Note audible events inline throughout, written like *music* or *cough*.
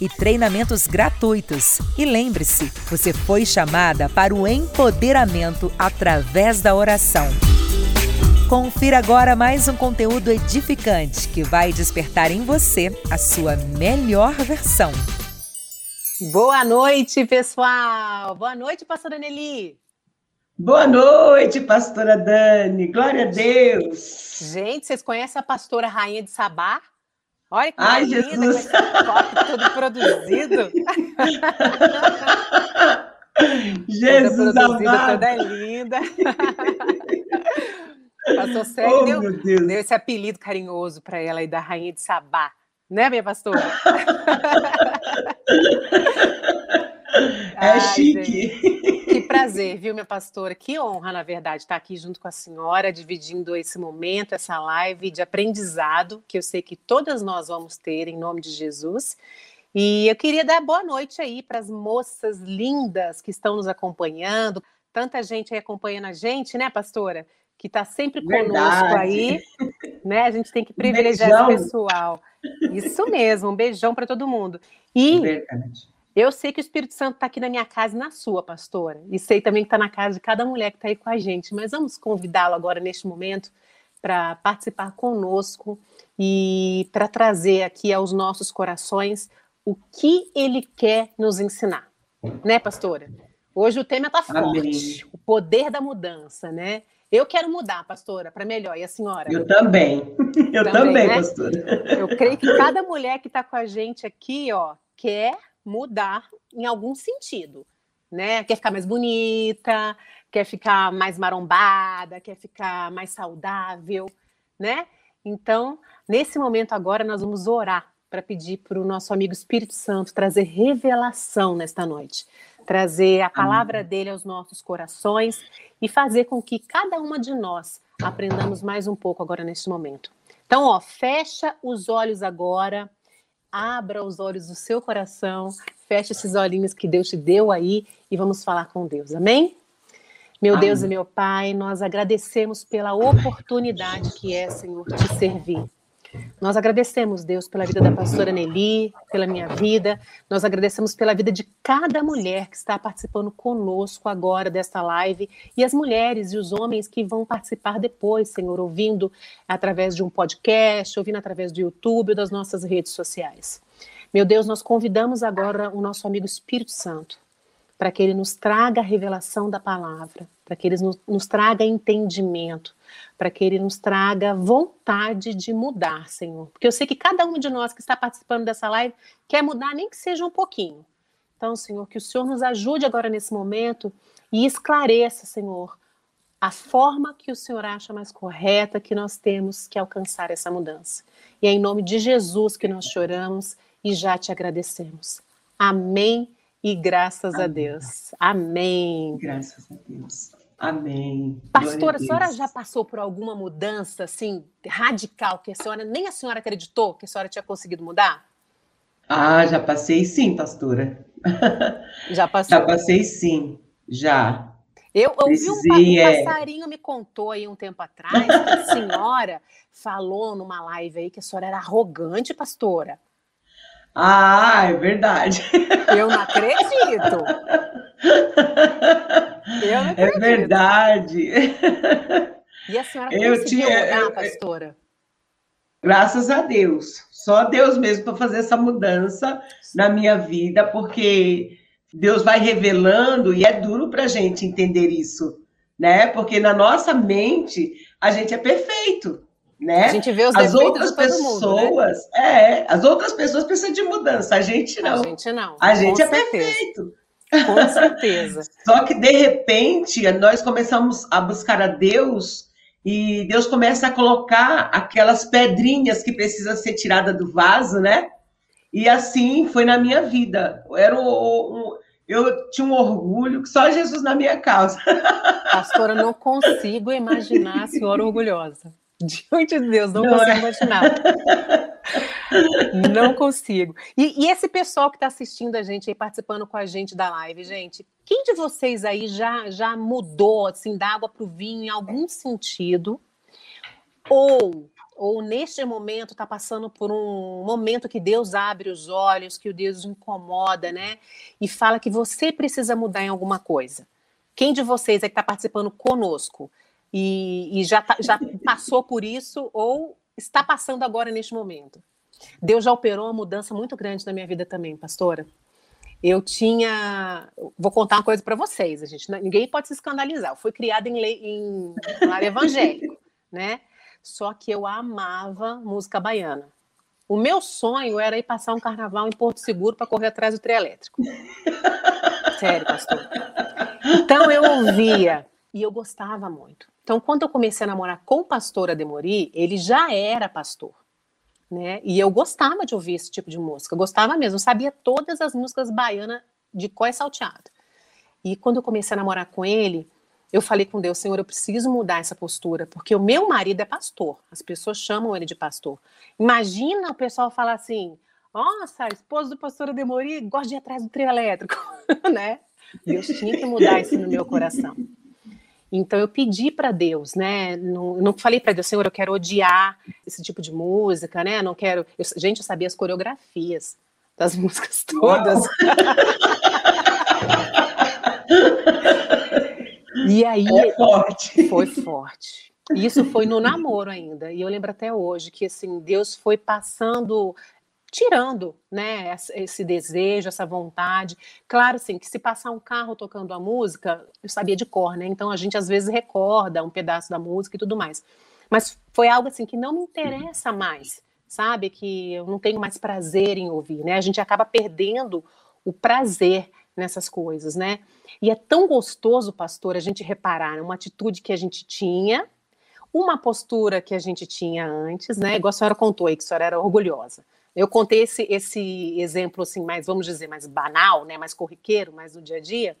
e treinamentos gratuitos. E lembre-se, você foi chamada para o empoderamento através da oração. Confira agora mais um conteúdo edificante que vai despertar em você a sua melhor versão. Boa noite, pessoal! Boa noite, pastora Nelly! Boa noite, pastora Dani! Glória a Deus! Gente, vocês conhecem a pastora Rainha de Sabá? Olha que Ai, linda, Jesus. com esse copo todo produzido. *laughs* Jesus toda produzida, amado! toda linda. *laughs* Pastor Sérgio Oh, deu, deu esse apelido carinhoso para ela aí da Rainha de Sabá. Né, minha pastora? *laughs* É Ai, chique! Que prazer, viu, minha pastora? Que honra, na verdade, estar aqui junto com a senhora, dividindo esse momento, essa live de aprendizado, que eu sei que todas nós vamos ter, em nome de Jesus. E eu queria dar boa noite aí para as moças lindas que estão nos acompanhando, tanta gente aí acompanhando a gente, né, pastora? Que está sempre conosco Verdade. aí, né? A gente tem que privilegiar esse pessoal. Isso mesmo, um beijão para todo mundo. E Verdade. Eu sei que o Espírito Santo está aqui na minha casa e na sua, pastora. E sei também que está na casa de cada mulher que está aí com a gente. Mas vamos convidá-lo agora, neste momento, para participar conosco e para trazer aqui aos nossos corações o que ele quer nos ensinar. Né, pastora? Hoje o tema está forte. O poder da mudança, né? Eu quero mudar, pastora, para melhor. E a senhora? Eu também. *laughs* Eu Também, também, né? pastora. Eu creio que cada mulher que está com a gente aqui, ó, quer mudar em algum sentido, né? Quer ficar mais bonita, quer ficar mais marombada, quer ficar mais saudável, né? Então, nesse momento agora, nós vamos orar para pedir para o nosso amigo Espírito Santo trazer revelação nesta noite, trazer a palavra dele aos nossos corações e fazer com que cada uma de nós aprendamos mais um pouco agora neste momento. Então, ó, fecha os olhos agora, abra os olhos do seu coração, feche esses olhinhos que Deus te deu aí e vamos falar com Deus. Amém? Meu Amém. Deus e meu Pai, nós agradecemos pela oportunidade que é, Senhor, te servir. Nós agradecemos, Deus, pela vida da pastora Nelly, pela minha vida. Nós agradecemos pela vida de cada mulher que está participando conosco agora desta live e as mulheres e os homens que vão participar depois, Senhor, ouvindo através de um podcast, ouvindo através do YouTube ou das nossas redes sociais. Meu Deus, nós convidamos agora o nosso amigo Espírito Santo para que ele nos traga a revelação da palavra, para que ele nos, nos traga entendimento, para que ele nos traga vontade de mudar, Senhor. Porque eu sei que cada um de nós que está participando dessa live quer mudar, nem que seja um pouquinho. Então, Senhor, que o Senhor nos ajude agora nesse momento e esclareça, Senhor, a forma que o Senhor acha mais correta que nós temos que alcançar essa mudança. E é em nome de Jesus que nós choramos e já te agradecemos. Amém e graças a Amém. Deus. Amém. Graças a Deus. Amém. Pastora, a senhora já passou por alguma mudança assim radical que a senhora nem a senhora acreditou que a senhora tinha conseguido mudar? Ah, já passei sim, pastora. *laughs* Já passou. Já passei sim, já. Eu ouvi um, um é. passarinho me contou aí um tempo atrás que a *laughs* senhora falou numa live aí que a senhora era arrogante, pastora. Ah, é verdade. Eu não acredito. é verdade. E a senhora eu conseguiu tinha, mudar, eu, pastora? Graças a Deus. Só Deus mesmo para fazer essa mudança na minha vida, porque Deus vai revelando e é duro para a gente entender isso, né? Porque na nossa mente a gente é perfeito, né? A gente vê os as outras pessoas, mundo, né? é, as outras pessoas precisam de mudança, a gente não. A gente não. A gente é certeza. perfeito. Com certeza. *laughs* Só que de repente nós começamos a buscar a Deus e Deus começa a colocar aquelas pedrinhas que precisam ser tiradas do vaso, né? E assim foi na minha vida. Era um, eu tinha um orgulho que só Jesus na minha causa. *laughs* Pastora, não consigo imaginar a senhora orgulhosa. *laughs* Diante de Deus, não, não consigo é. imaginar. *laughs* Não consigo. E, e esse pessoal que está assistindo a gente aí, participando com a gente da live, gente, quem de vocês aí já, já mudou, assim, da água para o vinho em algum sentido? Ou, ou neste momento está passando por um momento que Deus abre os olhos, que o Deus incomoda, né? E fala que você precisa mudar em alguma coisa. Quem de vocês é que está participando conosco? E, e já, tá, já passou por isso ou está passando agora neste momento. Deus já operou uma mudança muito grande na minha vida também, pastora. Eu tinha. Vou contar uma coisa para vocês, a gente. Ninguém pode se escandalizar. Eu fui criada em, lei, em lar evangélico, *laughs* né? Só que eu amava música baiana. O meu sonho era ir passar um carnaval em Porto Seguro para correr atrás do trio elétrico. Sério, pastor. Então eu ouvia e eu gostava muito. Então, quando eu comecei a namorar com o pastor Ademori, ele já era pastor. Né? E eu gostava de ouvir esse tipo de música, eu gostava mesmo, eu sabia todas as músicas baianas de có salteado. E quando eu comecei a namorar com ele, eu falei com Deus, Senhor, eu preciso mudar essa postura, porque o meu marido é pastor, as pessoas chamam ele de pastor. Imagina o pessoal falar assim, nossa, a esposa do pastor Ademori gosta de ir atrás do trio elétrico, *laughs* né? Deus tinha que mudar isso no meu coração. Então eu pedi para Deus, né? Não, não falei para Deus, Senhor, eu quero odiar esse tipo de música, né? Não quero. Eu, gente, eu sabia as coreografias das *laughs* músicas todas. e aí é forte. foi forte. Isso foi no namoro ainda. E eu lembro até hoje que assim Deus foi passando tirando né, esse desejo, essa vontade. Claro, sim, que se passar um carro tocando a música, eu sabia de cor, né? Então a gente às vezes recorda um pedaço da música e tudo mais. Mas foi algo assim que não me interessa mais, sabe? Que eu não tenho mais prazer em ouvir, né? A gente acaba perdendo o prazer nessas coisas, né? E é tão gostoso, pastor, a gente reparar uma atitude que a gente tinha, uma postura que a gente tinha antes, né? Igual a senhora contou aí, que a senhora era orgulhosa. Eu contei esse, esse exemplo, assim, mais, vamos dizer, mais banal, né, mais corriqueiro, mais do dia a dia,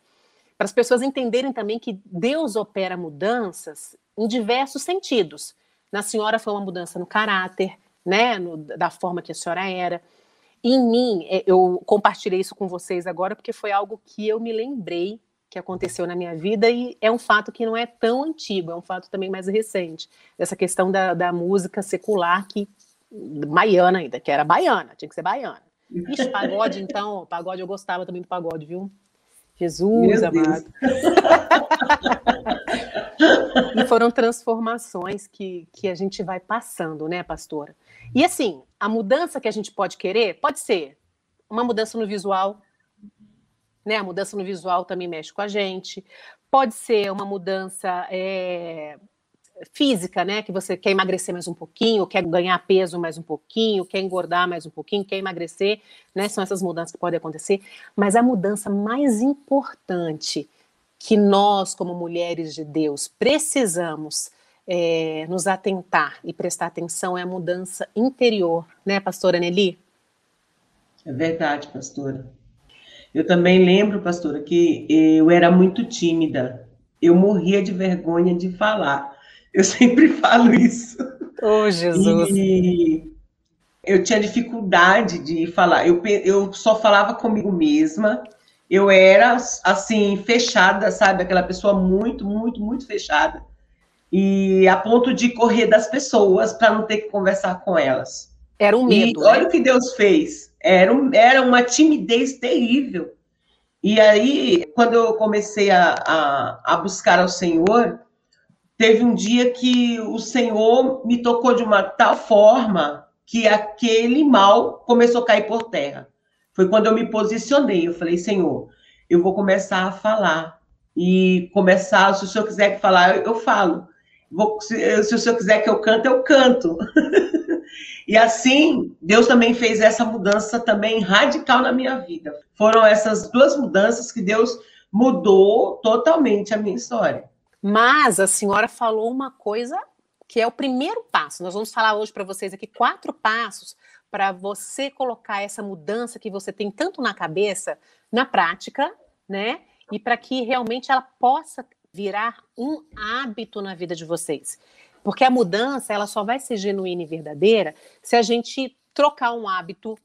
para as pessoas entenderem também que Deus opera mudanças em diversos sentidos. Na senhora foi uma mudança no caráter, né, no, da forma que a senhora era. Em mim, é, eu compartilhei isso com vocês agora porque foi algo que eu me lembrei que aconteceu na minha vida e é um fato que não é tão antigo, é um fato também mais recente. Essa questão da, da música secular que baiana ainda, que era baiana, tinha que ser baiana. Ixi, pagode, então, pagode eu gostava também do pagode, viu? Jesus Meu amado. e foram transformações que, que a gente vai passando, né, pastora? E assim, a mudança que a gente pode querer pode ser uma mudança no visual, né? A mudança no visual também mexe com a gente. Pode ser uma mudança é, física, né? Que você quer emagrecer mais um pouquinho, quer ganhar peso mais um pouquinho, quer engordar mais um pouquinho, quer emagrecer, né? São essas mudanças que podem acontecer. Mas a mudança mais importante que nós, como mulheres de Deus, precisamos é, nos atentar e prestar atenção é a mudança interior, né, pastora Nelly? É verdade, pastora. Eu também lembro, pastora, que eu era muito tímida. Eu morria de vergonha de falar. Eu sempre falo isso. Oh, Jesus! E eu tinha dificuldade de falar. Eu, eu só falava comigo mesma. Eu era, assim, fechada, sabe? Aquela pessoa muito, muito, muito fechada. E a ponto de correr das pessoas para não ter que conversar com elas. Era um medo. E olha né? o que Deus fez. Era, um, era uma timidez terrível. E aí, quando eu comecei a, a, a buscar ao Senhor, teve um dia que o Senhor me tocou de uma tal forma que aquele mal começou a cair por terra. Foi quando eu me posicionei. Eu falei, Senhor, eu vou começar a falar. E começar, se o Senhor quiser falar, eu, eu falo. Vou, se, se o Senhor quiser que eu cante, eu canto. *laughs* E assim, Deus também fez essa mudança também radical na minha vida. Foram essas duas mudanças que Deus mudou totalmente a minha história. Mas a senhora falou uma coisa que é o primeiro passo. Nós vamos falar hoje para vocês aqui quatro passos para você colocar essa mudança que você tem tanto na cabeça na prática, né? E para que realmente ela possa virar um hábito na vida de vocês. Porque a mudança, ela só vai ser genuína e verdadeira se a gente trocar um hábito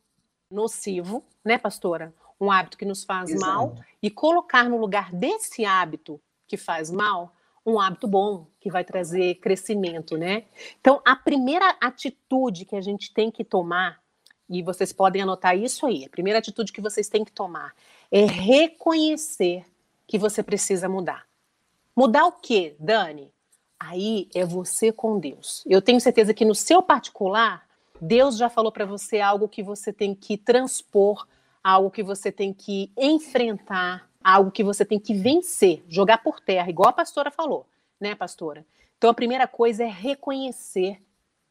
nocivo, né, pastora? Um hábito que nos faz Exato. mal e colocar no lugar desse hábito que faz mal um hábito bom, que vai trazer crescimento, né? Então, a primeira atitude que a gente tem que tomar, e vocês podem anotar isso aí, a primeira atitude que vocês têm que tomar é reconhecer que você precisa mudar. Mudar o quê, Dani? Aí é você com Deus. Eu tenho certeza que no seu particular, Deus já falou para você algo que você tem que transpor, algo que você tem que enfrentar, algo que você tem que vencer, jogar por terra, igual a pastora falou, né, pastora? Então a primeira coisa é reconhecer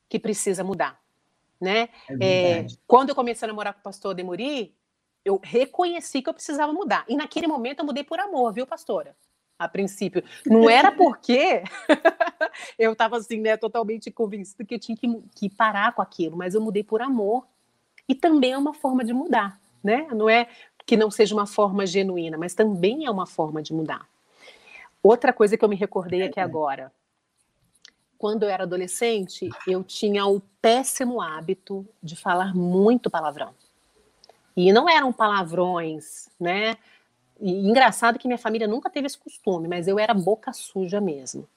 que precisa mudar, né? É é, quando eu comecei a namorar com o pastor Demuri, eu reconheci que eu precisava mudar. E naquele momento eu mudei por amor, viu, pastora? a princípio. Não era *laughs* porque *laughs* eu estava assim, né, totalmente convencida que eu tinha que, que parar com aquilo, mas eu mudei por amor. E também é uma forma de mudar, né? Não é que não seja uma forma genuína, mas também é uma forma de mudar. Outra coisa que eu me recordei aqui agora. Quando eu era adolescente, eu tinha o péssimo hábito de falar muito palavrão. E não eram palavrões, né? E engraçado que minha família nunca teve esse costume, mas eu era boca suja mesmo.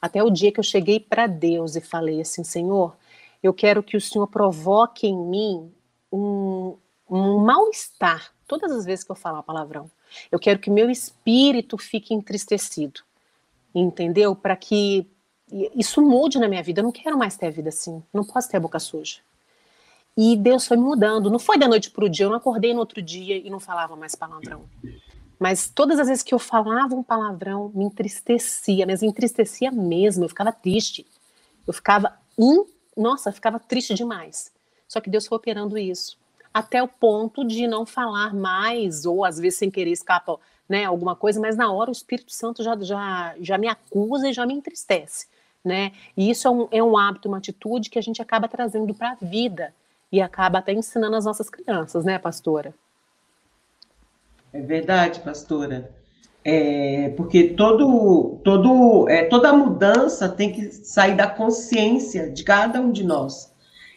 Até o dia que eu cheguei para Deus e falei assim: Senhor, eu quero que o Senhor provoque em mim um, um mal-estar todas as vezes que eu falar palavrão. Eu quero que meu espírito fique entristecido, entendeu? Para que isso mude na minha vida. Eu não quero mais ter a vida assim. Não posso ter a boca suja. E Deus foi me mudando. Não foi da noite para o dia. Eu não acordei no outro dia e não falava mais palavrão. Mas todas as vezes que eu falava um palavrão, me entristecia, mas entristecia mesmo, eu ficava triste. Eu ficava, nossa, eu ficava triste demais. Só que Deus foi operando isso. Até o ponto de não falar mais, ou às vezes sem querer escapa né, alguma coisa, mas na hora o Espírito Santo já, já, já me acusa e já me entristece. Né? E isso é um, é um hábito, uma atitude que a gente acaba trazendo para a vida e acaba até ensinando as nossas crianças, né, pastora? É verdade, pastora. É, porque todo, todo, é, toda mudança tem que sair da consciência de cada um de nós.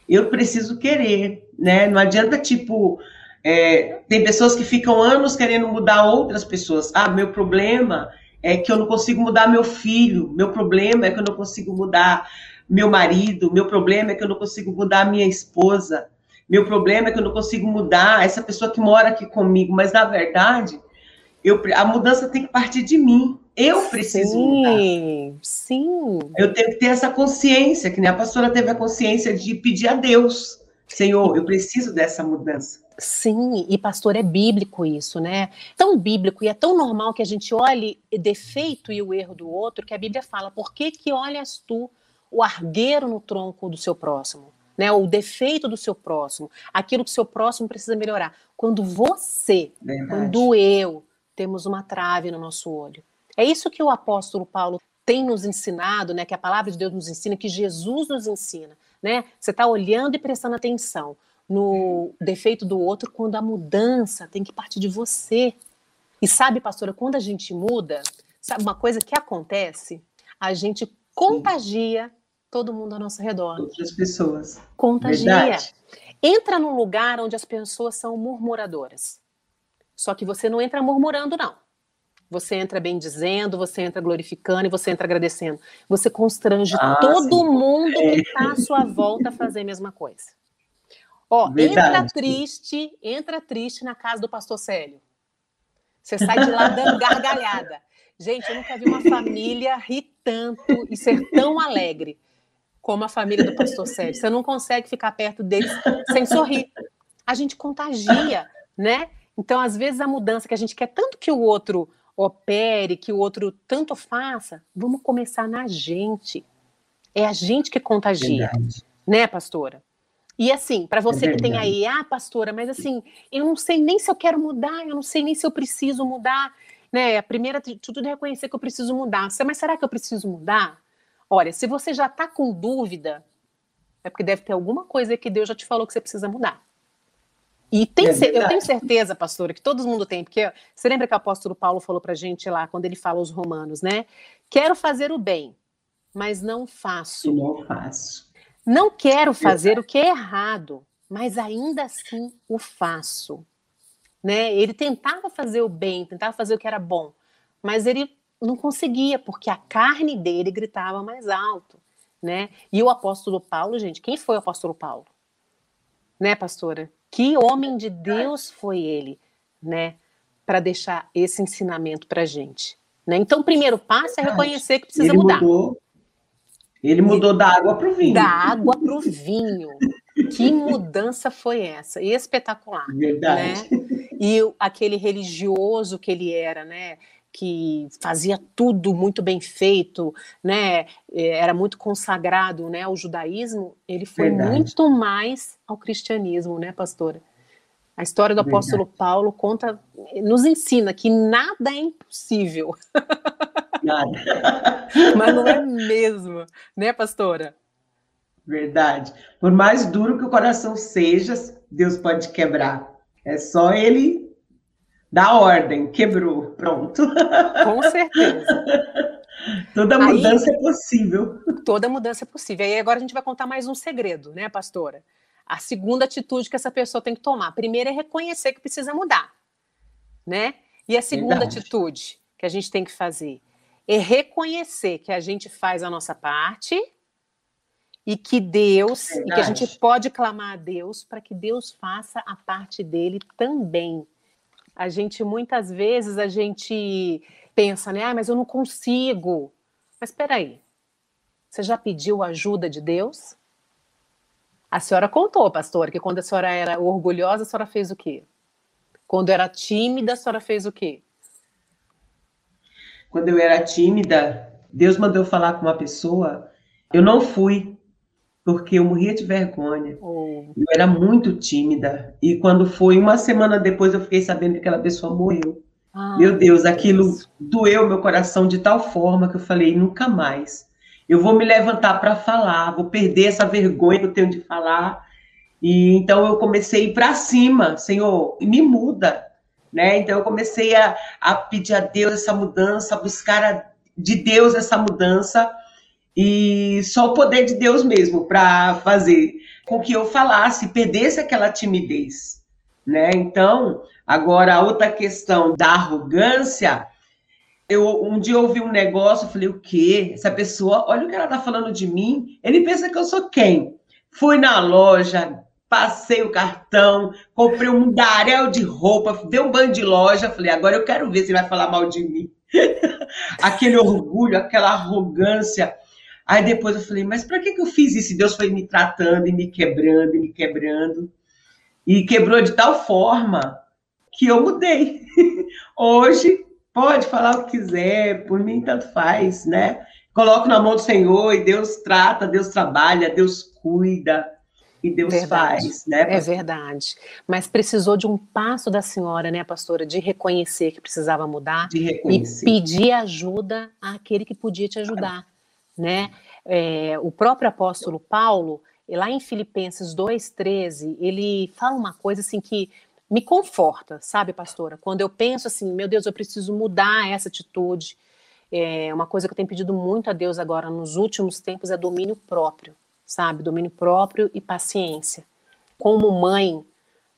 Eu preciso querer, né? Não adianta, tipo, é, tem pessoas que ficam anos querendo mudar outras pessoas. Ah, meu problema é que eu não consigo mudar meu filho, meu problema é que eu não consigo mudar meu marido, meu problema é que eu não consigo mudar minha esposa. Meu problema é que eu não consigo mudar essa pessoa que mora aqui comigo, mas na verdade, eu, a mudança tem que partir de mim. Eu preciso sim, mudar. Sim. Eu tenho que ter essa consciência, que nem a pastora teve a consciência de pedir a Deus, Senhor, eu preciso dessa mudança. Sim, e pastor, é bíblico isso, né? Tão bíblico e é tão normal que a gente olhe o defeito e o erro do outro, que a Bíblia fala: por que, que olhas tu o argueiro no tronco do seu próximo? né, o defeito do seu próximo, aquilo que o seu próximo precisa melhorar. Quando você, Verdade. quando eu, temos uma trave no nosso olho. É isso que o apóstolo Paulo tem nos ensinado, né, que a palavra de Deus nos ensina, que Jesus nos ensina, né? Você está olhando e prestando atenção no defeito do outro quando a mudança tem que partir de você. E sabe, pastora, quando a gente muda, sabe uma coisa que acontece? A gente contagia todo mundo ao nosso redor. Outras pessoas. Contagia. Verdade. Entra num lugar onde as pessoas são murmuradoras. Só que você não entra murmurando, não. Você entra bem dizendo, você entra glorificando e você entra agradecendo. Você constrange ah, todo sim. mundo que está à sua *laughs* volta a fazer a mesma coisa. Ó, Verdade. entra triste, entra triste na casa do pastor Célio. Você sai de lá *laughs* dando gargalhada. Gente, eu nunca vi uma família rir tanto e ser tão alegre como a família do pastor Sérgio. Você não consegue ficar perto deles sem sorrir. A gente contagia, né? Então, às vezes, a mudança que a gente quer tanto que o outro opere, que o outro tanto faça, vamos começar na gente. É a gente que contagia, Verdade. né, pastora? E assim, para você é que tem aí, ah, pastora, mas assim, eu não sei nem se eu quero mudar, eu não sei nem se eu preciso mudar, né? A primeira atitude é reconhecer que eu preciso mudar. Mas será que eu preciso mudar? Olha, se você já está com dúvida, é porque deve ter alguma coisa que Deus já te falou que você precisa mudar. E tem, é eu tenho certeza, pastora, que todo mundo tem, porque você lembra que o apóstolo Paulo falou para a gente lá, quando ele fala aos romanos, né? Quero fazer o bem, mas não faço. Não faço. Não quero fazer o que é errado, mas ainda assim o faço. Né? Ele tentava fazer o bem, tentava fazer o que era bom, mas ele não conseguia, porque a carne dele gritava mais alto. Né? E o apóstolo Paulo, gente, quem foi o apóstolo Paulo? Né, pastora? Que homem de Deus foi ele, né? Para deixar esse ensinamento para gente. Né? Então, o primeiro passo é reconhecer que precisa ele mudar. Mudou, ele mudou da água para o vinho. Da água para o vinho. Que mudança foi essa? Espetacular. Verdade. Né? E aquele religioso que ele era, né? Que fazia tudo muito bem feito, né, é, era muito consagrado, né, ao judaísmo, ele foi Verdade. muito mais ao cristianismo, né, pastora? A história do Verdade. apóstolo Paulo conta, nos ensina que nada é impossível. Nada. *laughs* Mas não é mesmo, né, pastora? Verdade. Por mais duro que o coração seja, Deus pode quebrar. É só ele da ordem, quebrou, pronto. Com certeza. *laughs* Toda mudança Aí, é possível. Toda mudança é possível. E agora a gente vai contar mais um segredo, né, pastora? A segunda atitude que essa pessoa tem que tomar. A primeira é reconhecer que precisa mudar, né? E a segunda Verdade. atitude que a gente tem que fazer é reconhecer que a gente faz a nossa parte e que Deus, Verdade. e que a gente pode clamar a Deus para que Deus faça a parte dele também. A gente muitas vezes a gente pensa, né? Ah, mas eu não consigo. Mas espera aí. Você já pediu ajuda de Deus? A senhora contou, pastor, que quando a senhora era orgulhosa, a senhora fez o quê? Quando era tímida, a senhora fez o quê? Quando eu era tímida, Deus mandou falar com uma pessoa, eu não fui porque eu morria de vergonha. Oh. Eu era muito tímida. E quando foi uma semana depois, eu fiquei sabendo que aquela pessoa morreu. Ah, meu Deus, aquilo Deus. doeu meu coração de tal forma que eu falei: nunca mais. Eu vou me levantar para falar, vou perder essa vergonha que eu tenho de falar. E então eu comecei para cima, Senhor, me muda, né? Então eu comecei a, a pedir a Deus essa mudança, a buscar a, de Deus essa mudança e só o poder de Deus mesmo para fazer com que eu falasse, perdesse aquela timidez, né? Então, agora a outra questão da arrogância, eu um dia ouvi um negócio, falei, o quê? Essa pessoa, olha o que ela tá falando de mim, ele pensa que eu sou quem? Fui na loja, passei o cartão, comprei um mundaréu de roupa, dei um banho de loja, falei, agora eu quero ver se ele vai falar mal de mim. *laughs* Aquele orgulho, aquela arrogância. Aí depois eu falei, mas para que, que eu fiz isso? E Deus foi me tratando e me quebrando e me quebrando. E quebrou de tal forma que eu mudei. *laughs* Hoje, pode falar o que quiser, por mim tanto faz, né? Coloco na mão do Senhor e Deus trata, Deus trabalha, Deus cuida e Deus verdade. faz, né? É verdade. Mas precisou de um passo da senhora, né, pastora, de reconhecer que precisava mudar e pedir ajuda àquele que podia te ajudar né? É, o próprio apóstolo Paulo, lá em Filipenses 2,13, ele fala uma coisa assim que me conforta, sabe, pastora? Quando eu penso assim, meu Deus, eu preciso mudar essa atitude. É, uma coisa que eu tenho pedido muito a Deus agora nos últimos tempos é domínio próprio, sabe? Domínio próprio e paciência. Como mãe,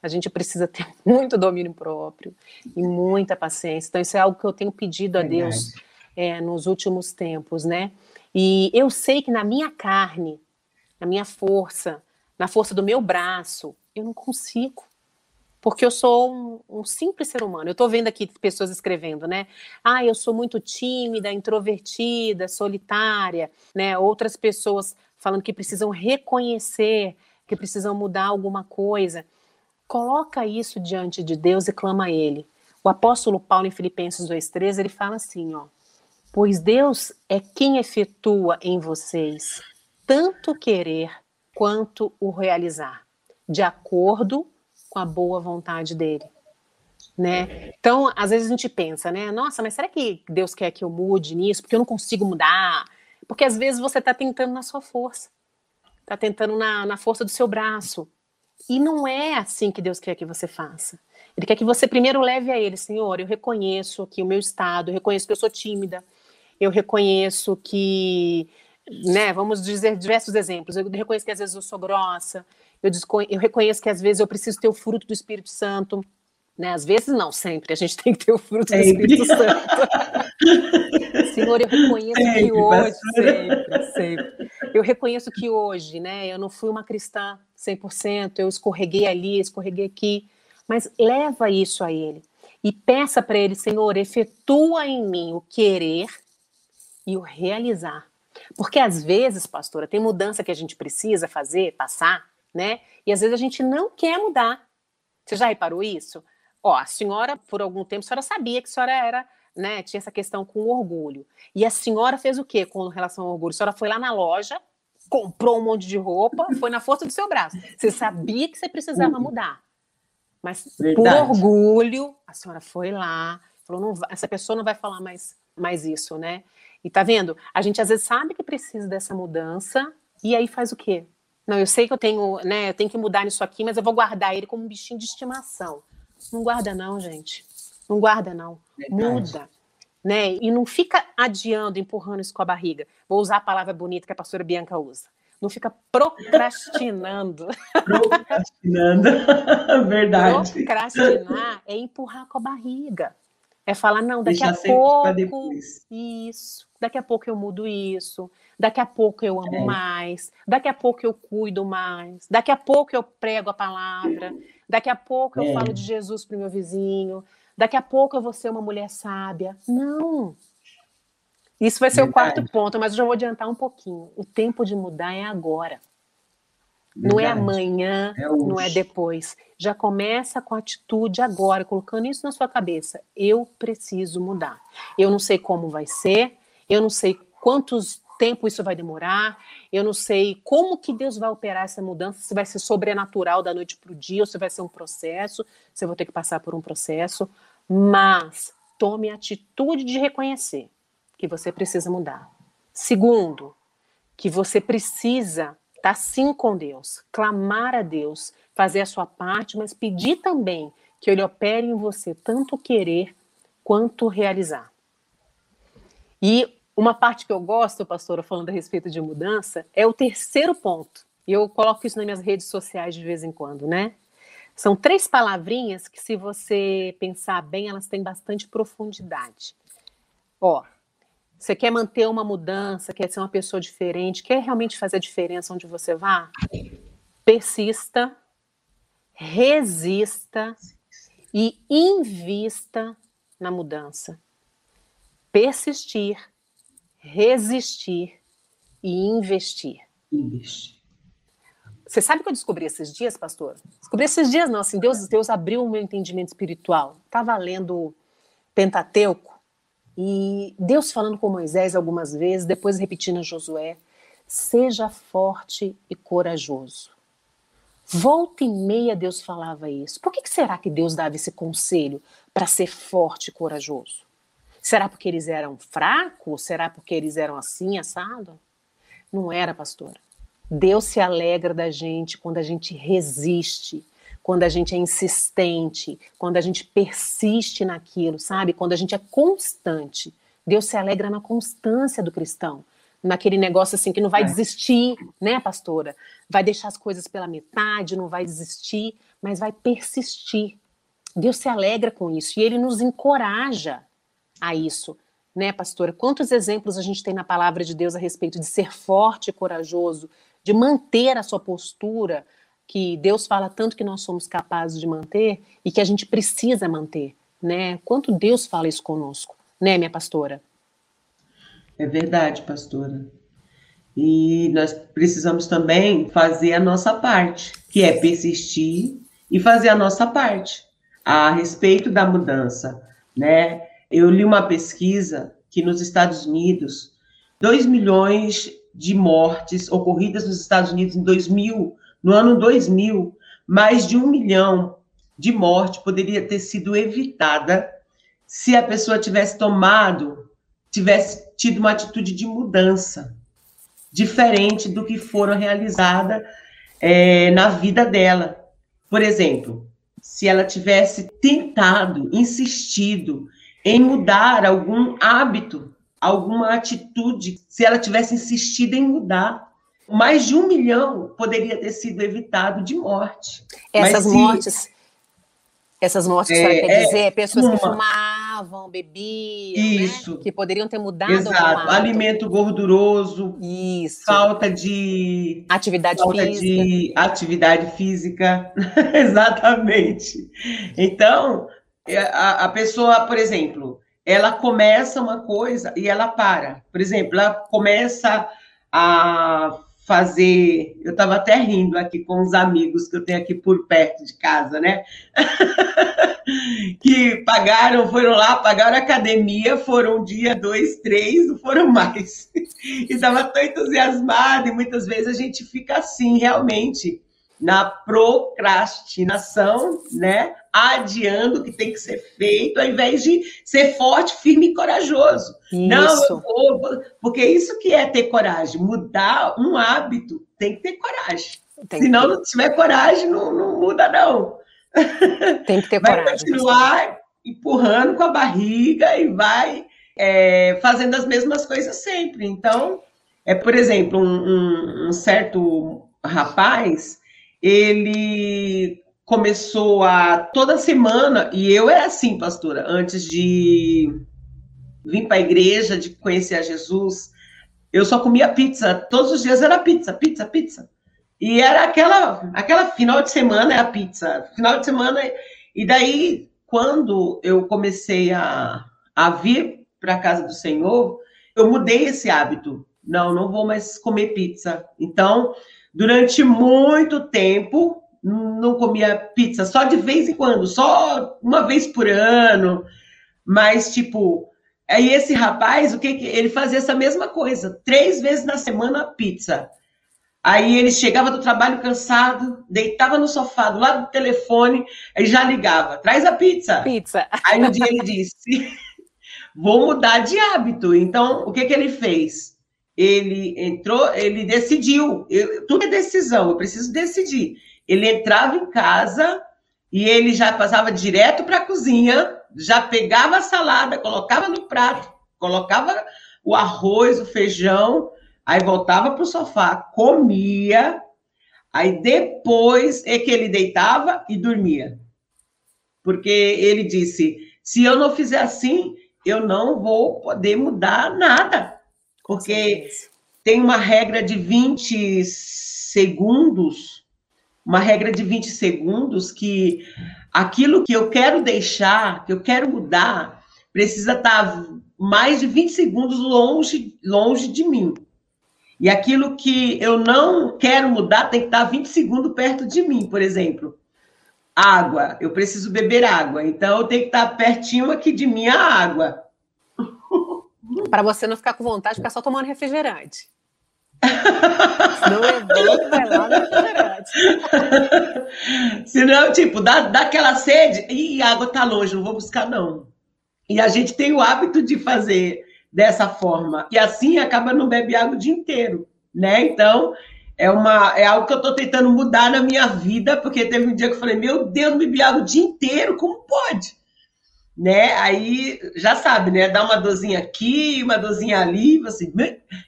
a gente precisa *laughs* ter muito domínio próprio e muita paciência. Então, isso é algo que eu tenho pedido a Deus é, nos últimos tempos, né? E eu sei que na minha carne, na minha força, na força do meu braço, eu não consigo. porque eu sou um, um simples ser humano. Eu estou vendo aqui pessoas escrevendo, né? Ah, eu sou muito tímida, introvertida, solitária, né? Outras pessoas falando que precisam reconhecer, que precisam mudar alguma coisa. Coloca isso diante de Deus e clama a Ele. O apóstolo Paulo, em Filipenses 2,13, ele fala assim: ó, pois Deus é quem efetua em vocês tanto querer quanto o realizar, de acordo com a boa vontade dele. Né? Então, às vezes a gente pensa, né? Nossa, mas será que Deus quer que eu mude nisso? Porque eu não consigo mudar. Porque às vezes você está tentando na sua força, está tentando na, na força do seu braço. E não é assim que Deus quer que você faça. Ele quer que você primeiro leve a Ele, Senhor, eu reconheço aqui o meu estado, eu reconheço que eu sou tímida, eu reconheço que, né, vamos dizer diversos exemplos, eu reconheço que às vezes eu sou grossa, eu, eu reconheço que às vezes eu preciso ter o fruto do Espírito Santo, né? Às vezes não, sempre. A gente tem que ter o fruto sempre. do Espírito Santo. *laughs* Senhor, eu reconheço sempre, que hoje, sempre, sempre. Eu reconheço que hoje, né, eu não fui uma cristã 100%, eu escorreguei ali, escorreguei aqui, mas leva isso a ele e peça para ele, Senhor, efetua em mim o querer e o realizar. Porque às vezes, pastora, tem mudança que a gente precisa fazer, passar, né? E às vezes a gente não quer mudar. Você já reparou isso? Ó, a senhora, por algum tempo, a senhora sabia que a senhora era, né, tinha essa questão com o orgulho. E a senhora fez o quê com relação ao orgulho? A senhora foi lá na loja, comprou um monte de roupa, foi na força do seu braço. Você sabia que você precisava mudar. Mas Verdade. por orgulho, a senhora foi lá, falou, não vai, essa pessoa não vai falar mais, mais isso, né? E tá vendo? A gente às vezes sabe que precisa dessa mudança, e aí faz o quê? Não, eu sei que eu tenho, né, eu tenho que mudar nisso aqui, mas eu vou guardar ele como um bichinho de estimação. Não guarda não, gente. Não guarda não. Verdade. Muda. Né? E não fica adiando, empurrando isso com a barriga. Vou usar a palavra bonita que a pastora Bianca usa. Não fica procrastinando. Procrastinando, *laughs* verdade. Procrastinar é empurrar com a barriga. É falar, não, daqui a pouco. Isso. Daqui a pouco eu mudo isso. Daqui a pouco eu amo é. mais. Daqui a pouco eu cuido mais. Daqui a pouco eu prego a palavra. Daqui a pouco eu é. falo de Jesus para o meu vizinho. Daqui a pouco eu vou ser uma mulher sábia. Não. Isso vai ser Verdade. o quarto ponto, mas eu já vou adiantar um pouquinho. O tempo de mudar é agora. Verdade. Não é amanhã, é não é depois. Já começa com a atitude agora, colocando isso na sua cabeça. Eu preciso mudar. Eu não sei como vai ser, eu não sei quantos tempo isso vai demorar, eu não sei como que Deus vai operar essa mudança, se vai ser sobrenatural da noite para o dia, ou se vai ser um processo, se eu vou ter que passar por um processo, mas tome a atitude de reconhecer que você precisa mudar. Segundo, que você precisa estar tá sim com Deus, clamar a Deus, fazer a sua parte, mas pedir também que Ele opere em você tanto querer quanto realizar. E uma parte que eu gosto, pastora, falando a respeito de mudança, é o terceiro ponto. E eu coloco isso nas minhas redes sociais de vez em quando, né? São três palavrinhas que, se você pensar bem, elas têm bastante profundidade. Ó, você quer manter uma mudança, quer ser uma pessoa diferente, quer realmente fazer a diferença onde você vá? Persista, resista e invista na mudança. Persistir, resistir e investir. Investir. Você sabe o que eu descobri esses dias, pastor? Descobri esses dias, não, assim, Deus, Deus abriu o meu entendimento espiritual. Estava lendo Pentateuco e Deus falando com Moisés algumas vezes, depois repetindo a Josué: seja forte e corajoso. Volta e meia Deus falava isso. Por que, que será que Deus dava esse conselho para ser forte e corajoso? Será porque eles eram fracos? Será porque eles eram assim, assado? Não era, pastora. Deus se alegra da gente quando a gente resiste, quando a gente é insistente, quando a gente persiste naquilo, sabe? Quando a gente é constante. Deus se alegra na constância do cristão, naquele negócio assim que não vai é. desistir, né, pastora? Vai deixar as coisas pela metade, não vai desistir, mas vai persistir. Deus se alegra com isso e ele nos encoraja a isso, né, pastora? Quantos exemplos a gente tem na palavra de Deus a respeito de ser forte e corajoso, de manter a sua postura, que Deus fala tanto que nós somos capazes de manter e que a gente precisa manter, né? Quanto Deus fala isso conosco, né, minha pastora? É verdade, pastora. E nós precisamos também fazer a nossa parte, que é persistir e fazer a nossa parte a respeito da mudança, né? Eu li uma pesquisa que nos Estados Unidos, 2 milhões de mortes ocorridas nos Estados Unidos em 2000, no ano 2000, mais de um milhão de mortes poderia ter sido evitada se a pessoa tivesse tomado, tivesse tido uma atitude de mudança, diferente do que foram realizada é, na vida dela. Por exemplo, se ela tivesse tentado, insistido em mudar algum hábito, alguma atitude, se ela tivesse insistido em mudar, mais de um milhão poderia ter sido evitado de morte. Essas Mas, mortes, se... essas mortes, é, quer é, dizer, pessoas uma... que fumavam, bebiam, né? Isso. Né? que poderiam ter mudado. Exato, alimento gorduroso, Isso. falta de atividade falta física. de atividade física, *laughs* exatamente. Então, a, a pessoa, por exemplo, ela começa uma coisa e ela para. Por exemplo, ela começa a fazer. Eu estava até rindo aqui com os amigos que eu tenho aqui por perto de casa, né? *laughs* que pagaram, foram lá, pagaram a academia, foram um dia, dois, três, não foram mais. *laughs* e estava tão entusiasmado, e muitas vezes a gente fica assim, realmente, na procrastinação, né? Adiando o que tem que ser feito, ao invés de ser forte, firme e corajoso. Isso. Não, eu vou, porque isso que é ter coragem, mudar um hábito, tem que ter coragem. Tem Se não, não tiver coragem, não, não muda, não. *laughs* Tem que ter vai coragem. Vai continuar empurrando com a barriga e vai é, fazendo as mesmas coisas sempre. Então, é, por exemplo, um, um, um certo rapaz ele começou a toda semana, e eu era assim, pastora, antes de vir para a igreja, de conhecer a Jesus, eu só comia pizza, todos os dias era pizza, pizza, pizza. E era aquela, aquela final de semana é a pizza, final de semana. E daí, quando eu comecei a, a vir para a casa do Senhor, eu mudei esse hábito. Não, não vou mais comer pizza. Então, Durante muito tempo, não comia pizza, só de vez em quando, só uma vez por ano. Mas, tipo, aí esse rapaz, o que, que ele fazia essa mesma coisa, três vezes na semana pizza. Aí ele chegava do trabalho cansado, deitava no sofá do lado do telefone, aí já ligava, traz a pizza. Pizza. Aí no dia ele disse, *laughs* vou mudar de hábito. Então, o que, que ele fez? Ele entrou, ele decidiu. Eu, tudo é decisão, eu preciso decidir. Ele entrava em casa e ele já passava direto para a cozinha, já pegava a salada, colocava no prato, colocava o arroz, o feijão, aí voltava para o sofá, comia, aí depois é que ele deitava e dormia. Porque ele disse: se eu não fizer assim, eu não vou poder mudar nada porque tem uma regra de 20 segundos, uma regra de 20 segundos que aquilo que eu quero deixar, que eu quero mudar, precisa estar mais de 20 segundos longe, longe de mim. E aquilo que eu não quero mudar tem que estar 20 segundos perto de mim, por exemplo. Água, eu preciso beber água, então eu tenho que estar pertinho aqui de mim a água. Para você não ficar com vontade de ficar só tomando refrigerante. Não levanta, vai lá no refrigerante. Senão, tipo, dá, dá aquela sede e a água tá longe, não vou buscar, não. E a gente tem o hábito de fazer dessa forma. E assim acaba não bebe água o dia inteiro, né? Então, é, uma, é algo que eu estou tentando mudar na minha vida, porque teve um dia que eu falei, meu Deus, não bebi água o dia inteiro, como pode? Né? Aí já sabe, né? Dá uma dorzinha aqui, uma dorzinha ali, você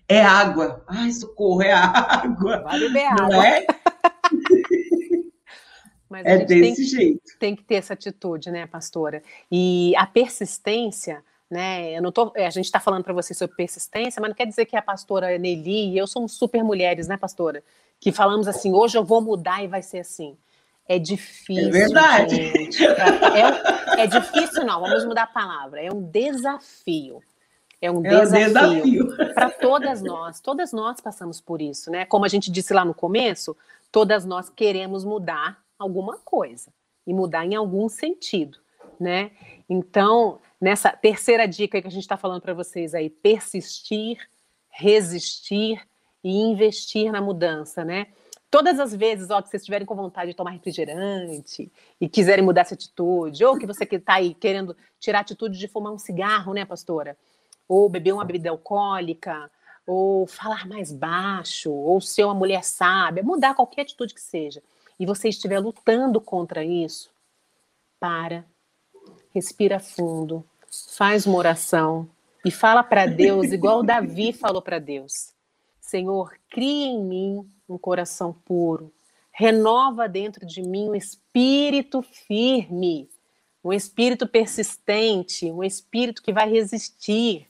é água. Ai, socorro, é água. Vai beber água. Não é? *laughs* Mas é desse tem, jeito. Tem que ter essa atitude, né, pastora? E a persistência né? Eu não tô, é, a gente está falando para você sobre persistência, mas não quer dizer que a pastora Nelly e eu somos super mulheres, né, pastora? Que falamos assim, hoje eu vou mudar e vai ser assim. É difícil. É verdade. Gente. É, é, difícil, não. Vamos mudar a palavra. É um desafio. É um é desafio, desafio. para todas nós. Todas nós passamos por isso, né? Como a gente disse lá no começo, todas nós queremos mudar alguma coisa e mudar em algum sentido, né? Então, nessa terceira dica que a gente está falando para vocês aí, persistir, resistir e investir na mudança, né? Todas as vezes, ó, que vocês estiverem com vontade de tomar refrigerante e quiserem mudar essa atitude, ou que você que está aí querendo tirar a atitude de fumar um cigarro, né, pastora? Ou beber uma bebida alcoólica, ou falar mais baixo, ou ser uma mulher sábia, mudar qualquer atitude que seja, e você estiver lutando contra isso, para, respira fundo, faz uma oração e fala para Deus, igual Davi falou para Deus: Senhor, cria em mim um coração puro, renova dentro de mim um espírito firme, um espírito persistente, um espírito que vai resistir.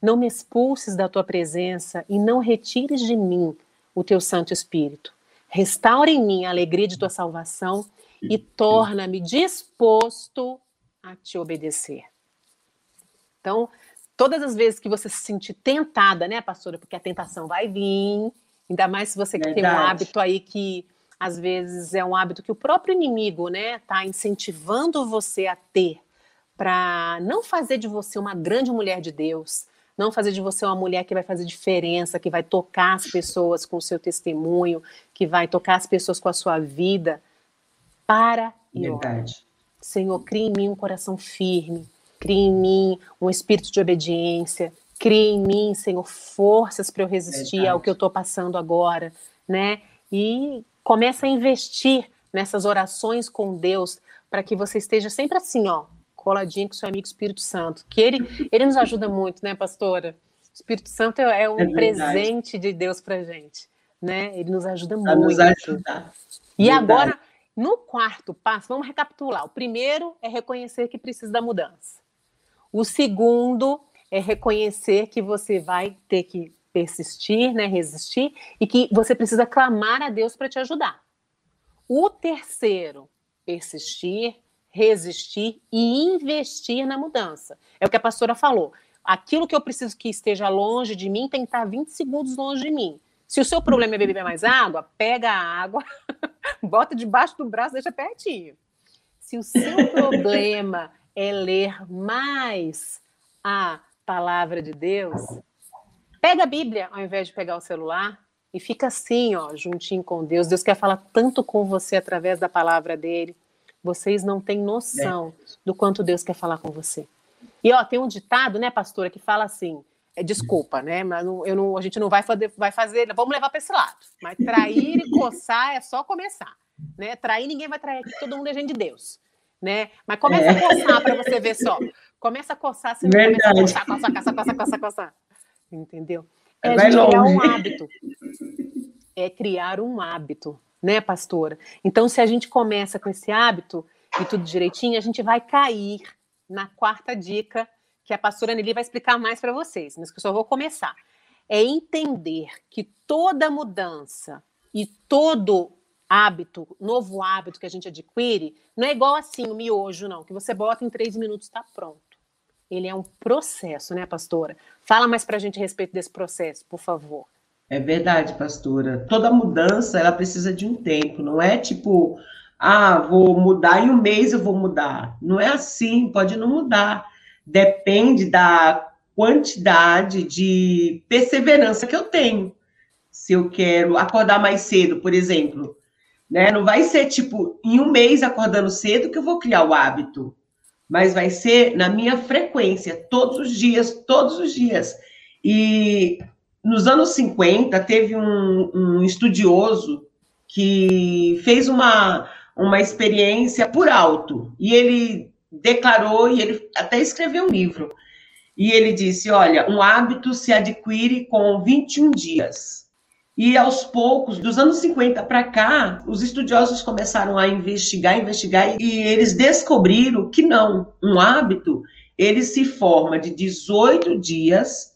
Não me expulses da tua presença e não retires de mim o teu Santo Espírito. Restaura em mim a alegria de tua salvação e torna-me disposto a te obedecer. Então, todas as vezes que você se sentir tentada, né, pastora, porque a tentação vai vir, ainda mais se você tem um hábito aí que às vezes é um hábito que o próprio inimigo, né, tá incentivando você a ter para não fazer de você uma grande mulher de Deus, não fazer de você uma mulher que vai fazer diferença, que vai tocar as pessoas com o seu testemunho, que vai tocar as pessoas com a sua vida. Para e Verdade. Senhor, crie em mim um coração firme, crie em mim um espírito de obediência, crie em mim, Senhor, forças para eu resistir Verdade. ao que eu estou passando agora, né? E comece a investir nessas orações com Deus para que você esteja sempre assim, ó, coladinho com seu amigo Espírito Santo, que ele, ele nos ajuda muito, né, pastora? O Espírito Santo é, é um é presente de Deus para gente, né? Ele nos ajuda pra muito. Nos ajudar. E verdade. agora, no quarto passo, vamos recapitular. O primeiro é reconhecer que precisa da mudança. O segundo é reconhecer que você vai ter que persistir, né, resistir, e que você precisa clamar a Deus para te ajudar. O terceiro, persistir, resistir e investir na mudança. É o que a pastora falou. Aquilo que eu preciso que esteja longe de mim tem que estar 20 segundos longe de mim. Se o seu problema é beber *laughs* mais água, pega a água, *laughs* bota debaixo do braço, deixa pertinho. Se o seu *laughs* problema é ler mais a palavra de Deus, pega a Bíblia ao invés de pegar o celular e fica assim, ó, juntinho com Deus. Deus quer falar tanto com você através da palavra dele. Vocês não têm noção é. do quanto Deus quer falar com você. E ó, tem um ditado, né, pastora, que fala assim: é, desculpa, né? Mas não, eu não, a gente não vai fazer, vai fazer, vamos levar para esse lado. Mas trair e coçar é só começar, né? Trair ninguém vai trair aqui, todo mundo é gente de Deus né? Mas começa é. a coçar para você ver só. Começa a coçar, você começa a coçar, coçar, coçar, coçar, coçar, coçar. Entendeu? É Vai criar um hábito. É criar um hábito, né, pastora? Então, se a gente começa com esse hábito e tudo direitinho, a gente vai cair na quarta dica que a pastora Nelly vai explicar mais para vocês, mas que eu só vou começar. É entender que toda mudança e todo hábito, novo hábito que a gente adquire, não é igual assim o miojo, não, que você bota em três minutos está pronto. Ele é um processo, né, pastora? Fala mais para a gente a respeito desse processo, por favor. É verdade, pastora. Toda mudança, ela precisa de um tempo, não é tipo, ah, vou mudar em um mês eu vou mudar. Não é assim, pode não mudar. Depende da quantidade de perseverança que eu tenho. Se eu quero acordar mais cedo, por exemplo, né? Não vai ser tipo em um mês acordando cedo que eu vou criar o hábito, mas vai ser na minha frequência, todos os dias, todos os dias. E nos anos 50 teve um, um estudioso que fez uma, uma experiência por alto e ele declarou e ele até escreveu um livro. E ele disse: Olha, um hábito se adquire com 21 dias. E aos poucos, dos anos 50 para cá, os estudiosos começaram a investigar, investigar, e eles descobriram que não, um hábito, ele se forma de 18 dias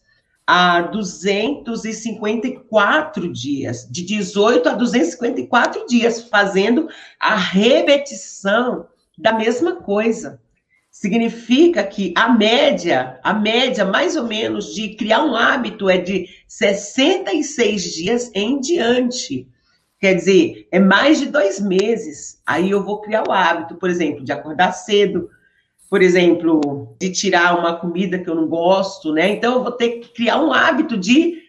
a 254 dias, de 18 a 254 dias, fazendo a repetição da mesma coisa. Significa que a média, a média mais ou menos de criar um hábito é de 66 dias em diante. Quer dizer, é mais de dois meses. Aí eu vou criar o hábito, por exemplo, de acordar cedo, por exemplo, de tirar uma comida que eu não gosto, né? Então eu vou ter que criar um hábito de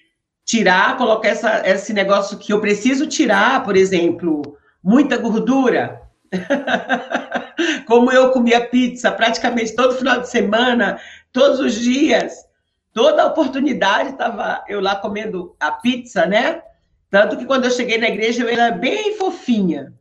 tirar, colocar essa, esse negócio que eu preciso tirar, por exemplo, muita gordura. *laughs* Como eu comia pizza praticamente todo final de semana, todos os dias, toda oportunidade estava eu lá comendo a pizza, né? Tanto que quando eu cheguei na igreja eu era bem fofinha.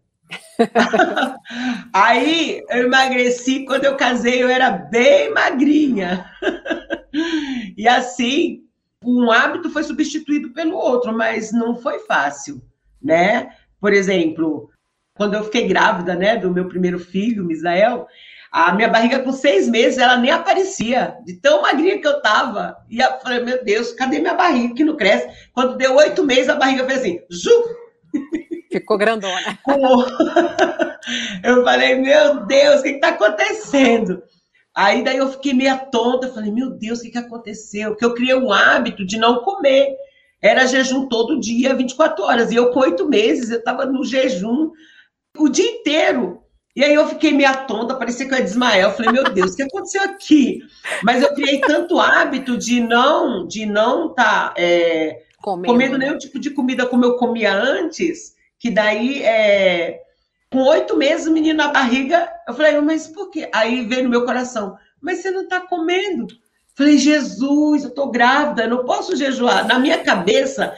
*laughs* Aí eu emagreci, quando eu casei eu era bem magrinha. *laughs* e assim, um hábito foi substituído pelo outro, mas não foi fácil, né? Por exemplo, quando eu fiquei grávida, né, do meu primeiro filho, Misael, a minha barriga com seis meses, ela nem aparecia, de tão magrinha que eu tava. E eu falei, meu Deus, cadê minha barriga que não cresce? Quando deu oito meses, a barriga fez assim, Ju! Ficou grandona. *laughs* Eu falei, meu Deus, o que está acontecendo? Aí daí eu fiquei meia tonta, falei, meu Deus, o que, que aconteceu? Porque eu criei um hábito de não comer. Era jejum todo dia, 24 horas. E eu, com oito meses, eu estava no jejum o dia inteiro. E aí eu fiquei meia tonta, parecia que eu ia desmaiar. Eu falei, meu Deus, o que aconteceu aqui? Mas eu criei tanto hábito de não de não estar tá, é, comendo. comendo nenhum tipo de comida como eu comia antes, que daí é, com oito meses o menino na barriga, eu falei, mas por quê? Aí veio no meu coração, mas você não está comendo. Falei, Jesus, eu estou grávida, eu não posso jejuar. Na minha cabeça,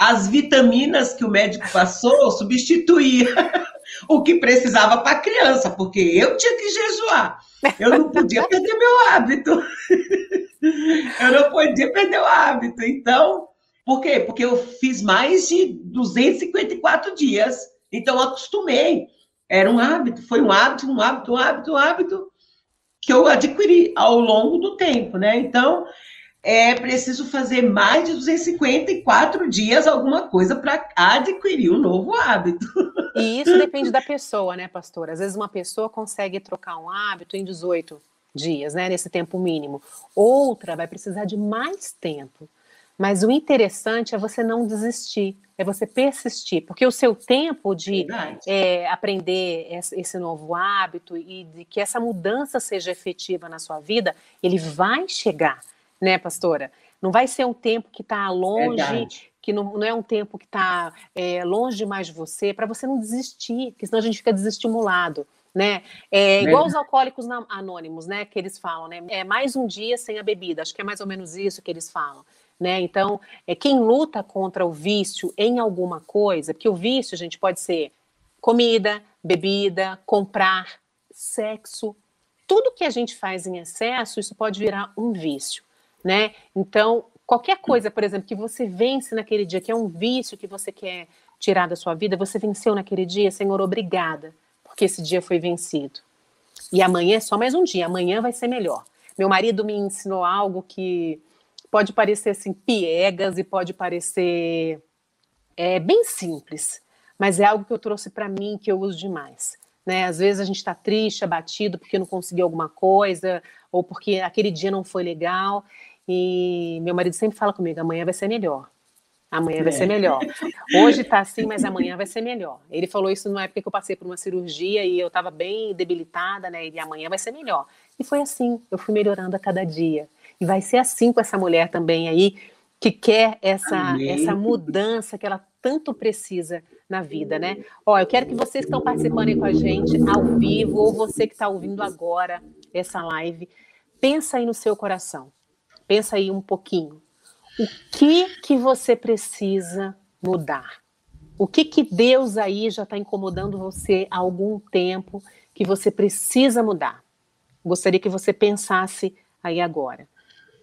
as vitaminas que o médico passou substituía *laughs* o que precisava para a criança, porque eu tinha que jejuar. Eu não podia perder meu hábito. *laughs* eu não podia perder o hábito. Então, por quê? Porque eu fiz mais de 254 dias. Então, eu acostumei. Era um hábito, foi um hábito, um hábito, um hábito, um hábito que eu adquiri ao longo do tempo, né? Então, é preciso fazer mais de 254 dias alguma coisa para adquirir um novo hábito. E isso depende da pessoa, né, pastor? Às vezes uma pessoa consegue trocar um hábito em 18 dias, né, nesse tempo mínimo. Outra vai precisar de mais tempo. Mas o interessante é você não desistir, é você persistir, porque o seu tempo de é, aprender esse novo hábito e de que essa mudança seja efetiva na sua vida, ele vai chegar né, pastora? Não vai ser um tempo que está longe, Verdade. que não, não, é um tempo que está é, longe demais de você, para você não desistir, porque senão a gente fica desestimulado. Né? É igual os alcoólicos anônimos, né? Que eles falam, né? É mais um dia sem a bebida. Acho que é mais ou menos isso que eles falam. Né? Então, é quem luta contra o vício em alguma coisa, porque o vício, gente, pode ser comida, bebida, comprar, sexo, tudo que a gente faz em excesso, isso pode virar um vício né? Então, qualquer coisa, por exemplo, que você vence naquele dia, que é um vício que você quer tirar da sua vida, você venceu naquele dia, Senhor, obrigada, porque esse dia foi vencido. E amanhã é só mais um dia, amanhã vai ser melhor. Meu marido me ensinou algo que pode parecer assim piegas e pode parecer é, bem simples, mas é algo que eu trouxe para mim que eu uso demais. Né? Às vezes a gente está triste, abatido porque não conseguiu alguma coisa ou porque aquele dia não foi legal. E meu marido sempre fala comigo: amanhã vai ser melhor. Amanhã vai ser é. melhor. Hoje tá assim, mas amanhã vai ser melhor. Ele falou isso numa época que eu passei por uma cirurgia e eu estava bem debilitada, né? E amanhã vai ser melhor. E foi assim, eu fui melhorando a cada dia. E vai ser assim com essa mulher também aí, que quer essa, essa mudança que ela tanto precisa na vida, né? Ó, eu quero que vocês que estão participando aí com a gente, ao vivo, ou você que está ouvindo agora essa live, pensa aí no seu coração. Pensa aí um pouquinho. O que que você precisa mudar? O que que Deus aí já está incomodando você há algum tempo que você precisa mudar? Gostaria que você pensasse aí agora.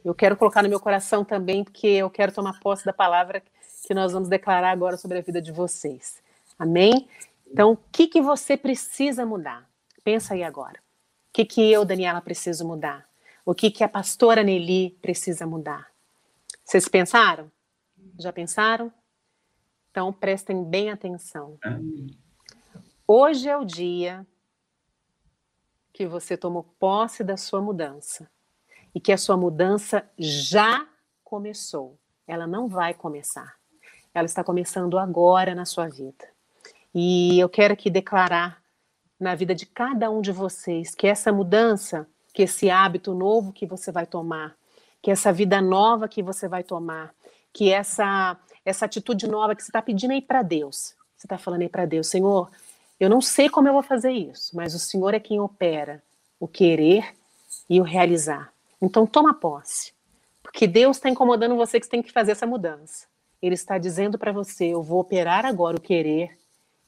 Eu quero colocar no meu coração também, porque eu quero tomar posse da palavra que nós vamos declarar agora sobre a vida de vocês. Amém? Então, o que, que você precisa mudar? Pensa aí agora. O que, que eu, Daniela, preciso mudar? O que, que a pastora Nelly precisa mudar. Vocês pensaram? Já pensaram? Então prestem bem atenção. Hoje é o dia que você tomou posse da sua mudança e que a sua mudança já começou. Ela não vai começar. Ela está começando agora na sua vida. E eu quero aqui declarar na vida de cada um de vocês que essa mudança, que esse hábito novo que você vai tomar, que essa vida nova que você vai tomar, que essa essa atitude nova que você está pedindo aí para Deus. Você está falando aí para Deus, Senhor, eu não sei como eu vou fazer isso, mas o Senhor é quem opera o querer e o realizar. Então toma posse, porque Deus está incomodando você que você tem que fazer essa mudança. Ele está dizendo para você: eu vou operar agora o querer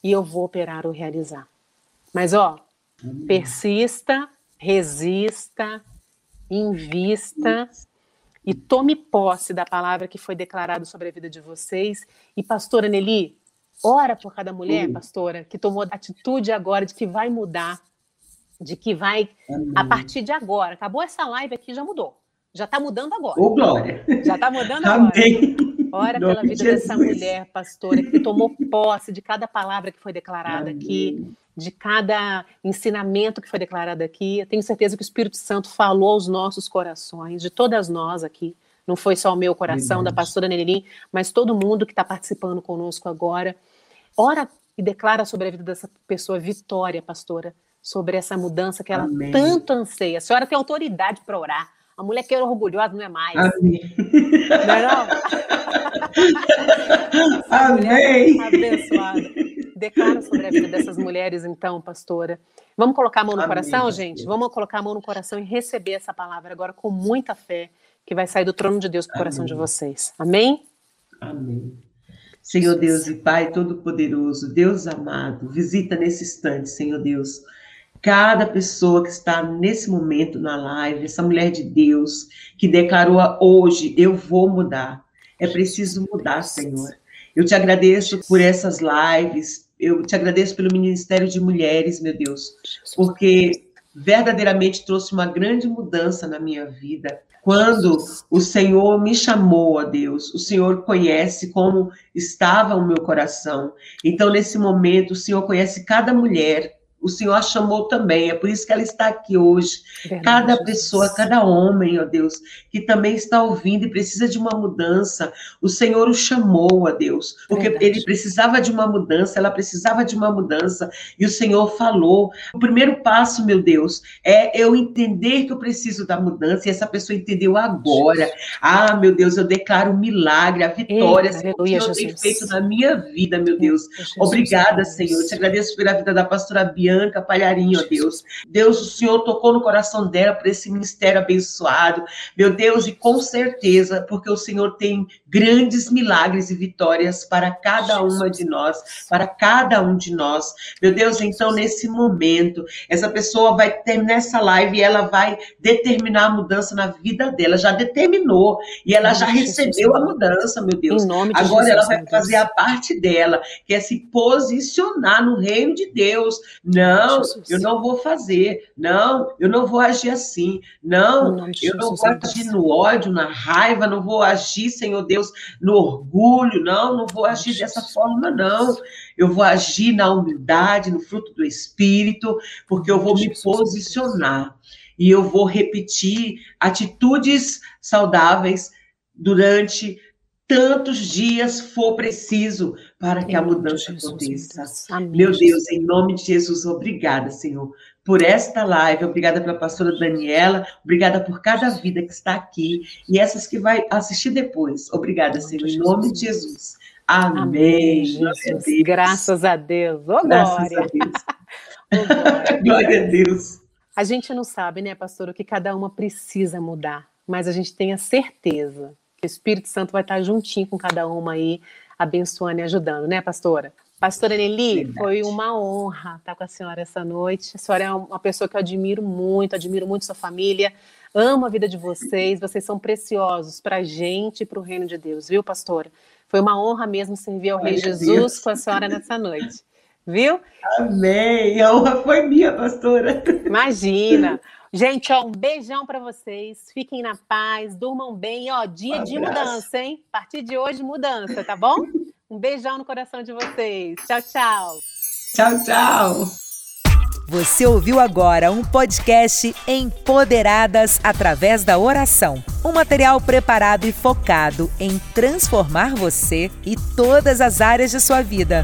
e eu vou operar o realizar. Mas ó, persista, resista, invista e tome posse da palavra que foi declarada sobre a vida de vocês. E pastora Nelly, ora por cada mulher, pastora, que tomou atitude agora de que vai mudar, de que vai Amém. a partir de agora. Acabou essa live aqui, já mudou. Já está mudando agora. Ô, Glória. Já está mudando agora. Amém. Ora pela vida Jesus. dessa mulher, pastora, que tomou posse de cada palavra que foi declarada Amém. aqui, de cada ensinamento que foi declarado aqui. Eu tenho certeza que o Espírito Santo falou aos nossos corações, de todas nós aqui. Não foi só o meu coração, Verdade. da pastora Nenelim, mas todo mundo que está participando conosco agora. Ora e declara sobre a vida dessa pessoa vitória, pastora, sobre essa mudança que ela Amém. tanto anseia. A senhora tem autoridade para orar. A mulher que era orgulhosa não é mais. Amém. Não é não? *laughs* Amém. Abençoada. Declara sobre a vida dessas mulheres, então, pastora. Vamos colocar a mão no Amém, coração, pastor. gente? Vamos colocar a mão no coração e receber essa palavra agora com muita fé, que vai sair do trono de Deus para o coração de vocês. Amém? Amém. Senhor Deus e Pai Todo-Poderoso, Deus amado, visita nesse instante, Senhor Deus, cada pessoa que está nesse momento na live, essa mulher de Deus que declarou hoje: eu vou mudar. É preciso mudar, Senhor. Eu te agradeço por essas lives, eu te agradeço pelo Ministério de Mulheres, meu Deus, porque verdadeiramente trouxe uma grande mudança na minha vida. Quando o Senhor me chamou a Deus, o Senhor conhece como estava o meu coração. Então, nesse momento, o Senhor conhece cada mulher, o Senhor a chamou também, é por isso que ela está aqui hoje. Verdade, cada pessoa, Jesus. cada homem, ó Deus, que também está ouvindo e precisa de uma mudança, o Senhor o chamou, ó Deus, porque Verdade. ele precisava de uma mudança, ela precisava de uma mudança, e o Senhor falou. O primeiro passo, meu Deus, é eu entender que eu preciso da mudança, e essa pessoa entendeu agora. Ah, meu Deus, eu declaro o milagre, a vitória, Senhor, que o Senhor tem feito na minha vida, meu Deus. Obrigada, Senhor. Eu te agradeço pela vida da pastora Bia Bianca Palharinho, ó Deus. Deus, o Senhor tocou no coração dela por esse ministério abençoado. Meu Deus, e com certeza, porque o Senhor tem grandes milagres e vitórias para cada uma de nós, para cada um de nós. Meu Deus, então nesse momento, essa pessoa vai terminar essa live e ela vai determinar a mudança na vida dela, já determinou e ela já recebeu a mudança, meu Deus. Agora ela vai fazer a parte dela, que é se posicionar no reino de Deus. Não, eu não vou fazer. Não, eu não vou agir assim. Não, eu não vou agir no ódio, na raiva, não vou agir, Senhor Deus, no orgulho. Não, não vou agir dessa forma, não. Eu vou agir na humildade, no fruto do Espírito, porque eu vou me posicionar e eu vou repetir atitudes saudáveis durante tantos dias for preciso para que a mudança aconteça. Meu Deus, em nome de Jesus, obrigada, Senhor, por esta live, obrigada pela pastora Daniela, obrigada por cada vida que está aqui e essas que vai assistir depois. Obrigada, Senhor, em nome de Jesus. Amém. Amém Graças a Deus. Oh, Graças glória. a Deus. *laughs* oh, glória. *laughs* glória a Deus. A gente não sabe, né, pastor, o que cada uma precisa mudar, mas a gente tem a certeza que o Espírito Santo vai estar juntinho com cada uma aí, abençoando e ajudando, né, pastora? Pastora Nelly, Verdade. foi uma honra estar com a senhora essa noite. A senhora é uma pessoa que eu admiro muito, admiro muito sua família, amo a vida de vocês, vocês são preciosos para a gente e para o reino de Deus, viu, pastora? Foi uma honra mesmo servir ao Rei Jesus Deus. com a senhora nessa noite, viu? Amém, a honra foi minha, pastora. Imagina. Gente, ó, um beijão para vocês. Fiquem na paz, durmam bem. Ó, dia um de mudança, hein? A partir de hoje, mudança, tá bom? Um beijão no coração de vocês. Tchau, tchau. Tchau, tchau. Você ouviu agora um podcast Empoderadas através da oração. Um material preparado e focado em transformar você e todas as áreas de sua vida.